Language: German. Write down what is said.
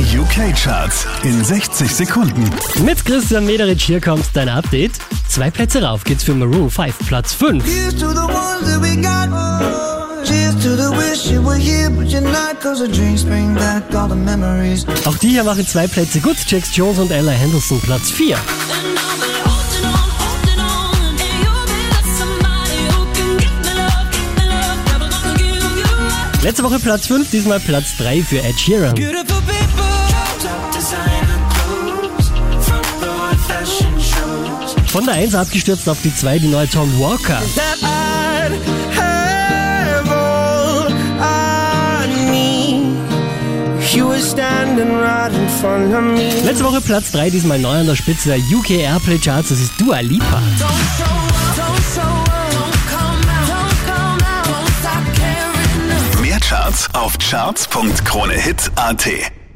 Die UK-Charts in 60 Sekunden. Mit Christian Mederich hier kommt dein Update. Zwei Plätze rauf geht's für Maroon 5, Platz 5. Here's to the ones that we got. Cheers to the wish you were here, but you're not. Cause the drinks bring back all the memories. Auch die hier machen zwei Plätze gut. Jax Jones und Ella Henderson, Platz 4. And I'll be holding on, holding on. And you'll be with somebody who can give me love, give me love. Never gonna give you up. Letzte Woche Platz 5, diesmal Platz 3 für Ed Sheeran. Von der 1 abgestürzt auf die 2 die neue Tom Walker. Letzte Woche Platz 3, diesmal neu an der Spitze der UK Airplay Charts, das ist Dua Lipa. Mehr Charts auf charts.kronehit.at